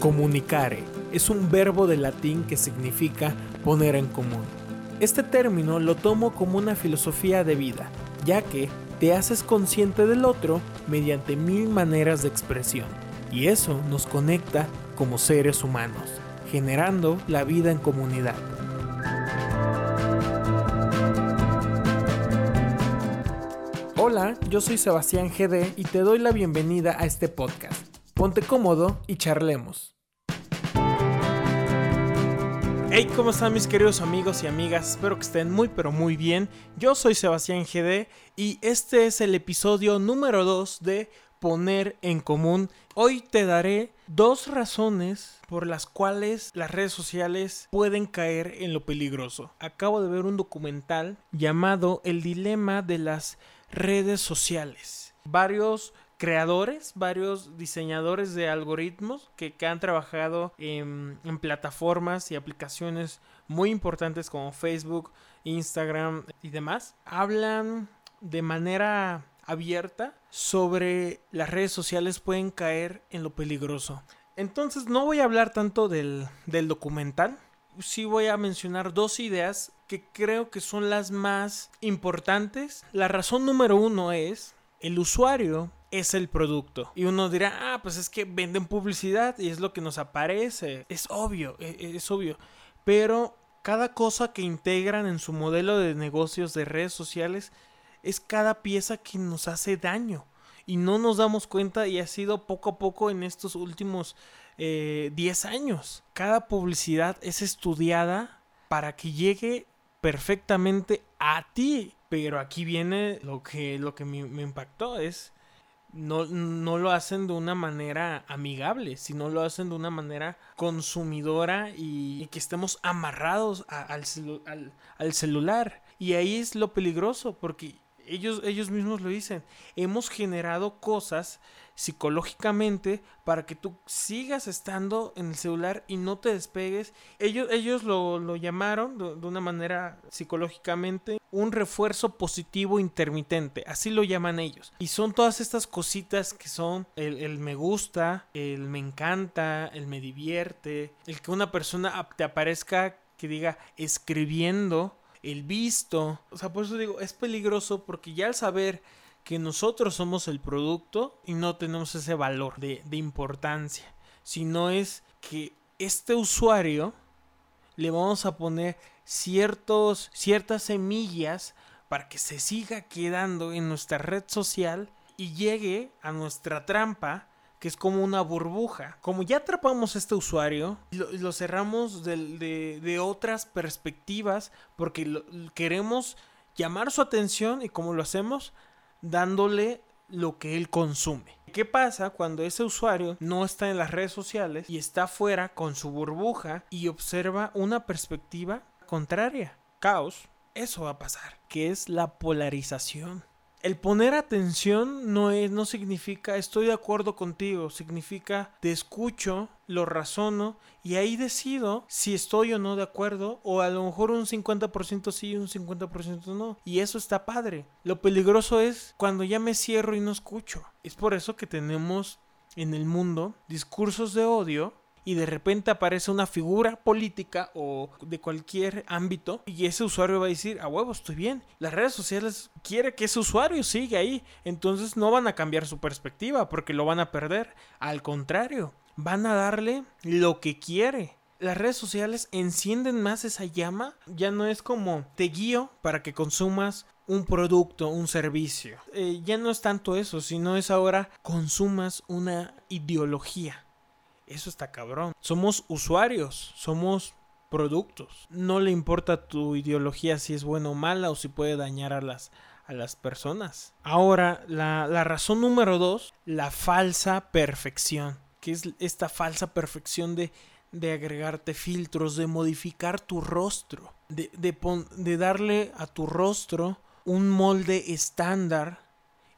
Comunicare es un verbo de latín que significa poner en común. Este término lo tomo como una filosofía de vida, ya que te haces consciente del otro mediante mil maneras de expresión, y eso nos conecta como seres humanos, generando la vida en comunidad. Hola, yo soy Sebastián GD y te doy la bienvenida a este podcast. Ponte cómodo y charlemos. Hey, ¿cómo están mis queridos amigos y amigas? Espero que estén muy pero muy bien. Yo soy Sebastián GD y este es el episodio número 2 de Poner en Común. Hoy te daré dos razones por las cuales las redes sociales pueden caer en lo peligroso. Acabo de ver un documental llamado El dilema de las redes sociales. Varios creadores, varios diseñadores de algoritmos que, han trabajado en, en, plataformas y aplicaciones muy importantes como Facebook, Instagram y demás, hablan de manera abierta sobre las redes sociales pueden caer en lo peligroso. Entonces no voy a hablar tanto del, del documental, sí voy a mencionar dos ideas que creo que son las más importantes. La razón número uno es el usuario es el producto. Y uno dirá, ah, pues es que venden publicidad y es lo que nos aparece. Es obvio, e, e, es, obvio. Pero cada cosa que integran en su modelo de negocios de redes sociales es cada pieza que nos hace daño. Y no nos damos cuenta y ha sido poco a poco en estos últimos 10 eh, años. Cada publicidad es estudiada para que llegue perfectamente a ti. Pero aquí viene lo que, lo que me, impactó, es no, no, lo hacen de una manera amigable, sino lo hacen de una manera consumidora y, que estemos amarrados al, al, celular. Y ahí es lo peligroso, porque ellos, ellos mismos lo dicen, hemos generado cosas psicológicamente para que tú sigas estando en el celular y no te despegues. Ellos, ellos lo, llamaron de, una manera psicológicamente un refuerzo positivo intermitente, así lo llaman ellos. Y son todas estas cositas que son el, el me gusta, el me encanta, el me divierte, el que una persona te aparezca que diga escribiendo el visto. O sea, por eso digo, es peligroso porque ya al saber que nosotros somos el producto y no tenemos ese valor de, importancia, sino es que este usuario le vamos a poner ciertos, ciertas semillas para que se siga quedando en nuestra red social y llegue a nuestra trampa que es como una burbuja. Como ya atrapamos a este usuario, lo, cerramos de, otras perspectivas porque queremos llamar su atención y como lo hacemos, dándole lo que él consume. ¿Qué pasa cuando ese usuario no está en las redes sociales y está fuera con su burbuja y observa una perspectiva contraria? Caos. Eso va a pasar, que es la polarización el poner atención no es, no significa estoy de acuerdo contigo, significa te escucho, lo razono y ahí decido si estoy o no de acuerdo o a lo mejor un 50% sí y un 50% no. Y eso está padre. Lo peligroso es cuando ya me cierro y no escucho. Es por eso que tenemos en el mundo discursos de odio y de repente aparece una figura política o de cualquier ámbito y ese usuario va a decir, a huevo, estoy bien. Las redes sociales quiere que ese usuario siga ahí, entonces no van a cambiar su perspectiva porque lo van a perder. Al contrario, van a darle lo que quiere. Las redes sociales encienden más esa llama, ya no es como te guío para que consumas un producto, un servicio. Eh, ya no es tanto eso, sino es ahora consumas una ideología. Eso está cabrón. Somos usuarios, somos productos. No le importa tu ideología si es buena o mala o si puede dañar a las, a las personas. Ahora, la, razón número dos, la falsa perfección. Que es esta falsa perfección de, de agregarte filtros, de modificar tu rostro, de, de darle a tu rostro un molde estándar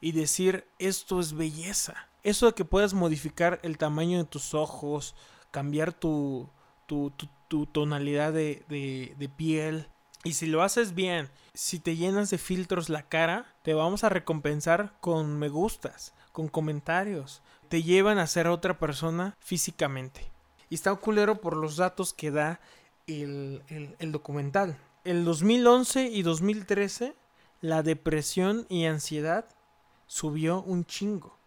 y decir esto es belleza. Eso de que puedas modificar el tamaño de tus ojos, cambiar tu, tonalidad de, de, piel. Y si lo haces bien, si te llenas de filtros la cara, te vamos a recompensar con me gustas, con comentarios. Te llevan a ser otra persona físicamente. Y está culero por los datos que da el, el documental. En 2011 y 2013, la depresión y ansiedad subió un chingo.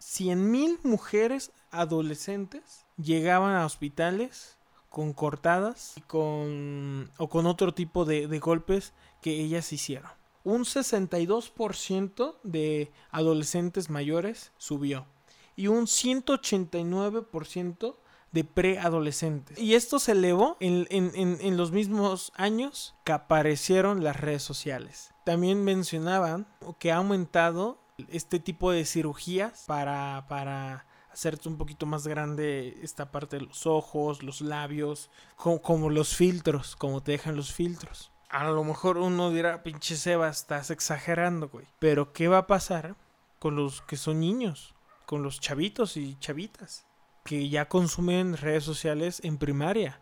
100.000 mujeres adolescentes llegaban a hospitales con cortadas con, o con otro tipo de, de golpes que ellas hicieron. Un 62% de adolescentes mayores subió y un 189% de preadolescentes. Y esto se elevó en, en, en, los mismos años que aparecieron las redes sociales. También mencionaban que ha aumentado este tipo de cirugías para, para hacerte un poquito más grande esta parte de los ojos, los labios, como, como, los filtros, como te dejan los filtros. A lo mejor uno dirá, pinche Seba, estás exagerando, güey. Pero ¿qué va a pasar con los que son niños? Con los chavitos y chavitas que ya consumen redes sociales en primaria,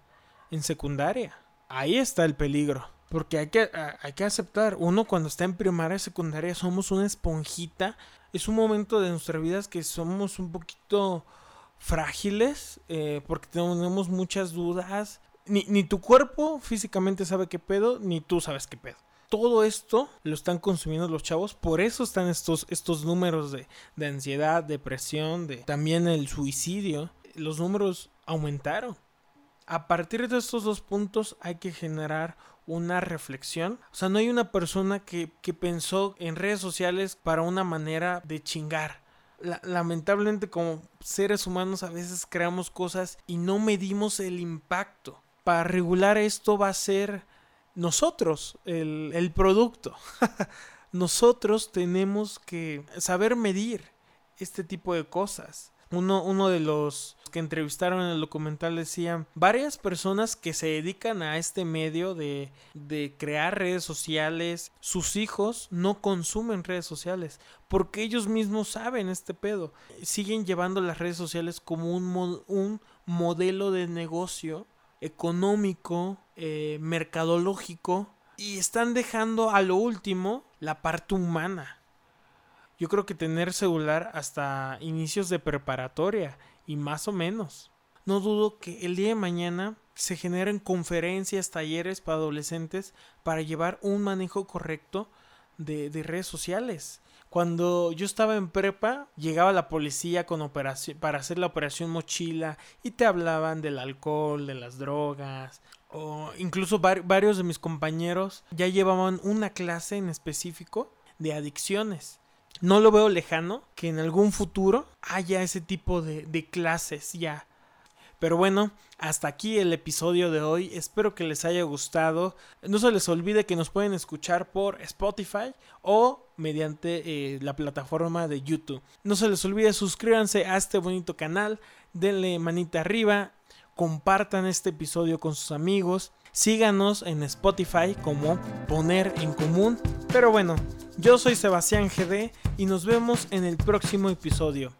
en secundaria. Ahí está el peligro. Porque hay que, hay que aceptar, uno cuando está en primaria, secundaria, somos una esponjita. Es un momento de nuestras vidas que somos un poquito frágiles, eh, porque tenemos muchas dudas. Ni, ni tu cuerpo físicamente sabe qué pedo, ni tú sabes qué pedo. Todo esto lo están consumiendo los chavos, por eso están estos, estos números de, de ansiedad, depresión, de también el suicidio. Los números aumentaron. A partir de estos dos puntos hay que generar una reflexión. O sea, no hay una persona que, que pensó en redes sociales para una manera de chingar. lamentablemente como seres humanos a veces creamos cosas y no medimos el impacto. Para regular esto va a ser nosotros, el, el producto. nosotros tenemos que saber medir este tipo de cosas. Uno, uno de los que entrevistaron en el documental decía, varias personas que se dedican a este medio de, de crear redes sociales, sus hijos no consumen redes sociales porque ellos mismos saben este pedo. Siguen llevando las redes sociales como un, un modelo de negocio económico, eh, mercadológico y están dejando a lo último la parte humana yo creo que tener celular hasta inicios de preparatoria y más o menos. No dudo que el día de mañana se generen conferencias, talleres para adolescentes para llevar un manejo correcto de, de redes sociales. Cuando yo estaba en prepa, llegaba la policía con operación, para hacer la operación mochila y te hablaban del alcohol, de las drogas, o incluso varios de mis compañeros ya llevaban una clase en específico de adicciones no lo veo lejano que en algún futuro haya ese tipo de, clases ya. Pero bueno, hasta aquí el episodio de hoy. Espero que les haya gustado. No se les olvide que nos pueden escuchar por Spotify o mediante eh, la plataforma de YouTube. No se les olvide suscríbanse a este bonito canal. Denle manita arriba. Compartan este episodio con sus amigos. Síganos en Spotify como Poner en Común. Pero bueno, yo soy Sebastián GD y nos vemos en el próximo episodio.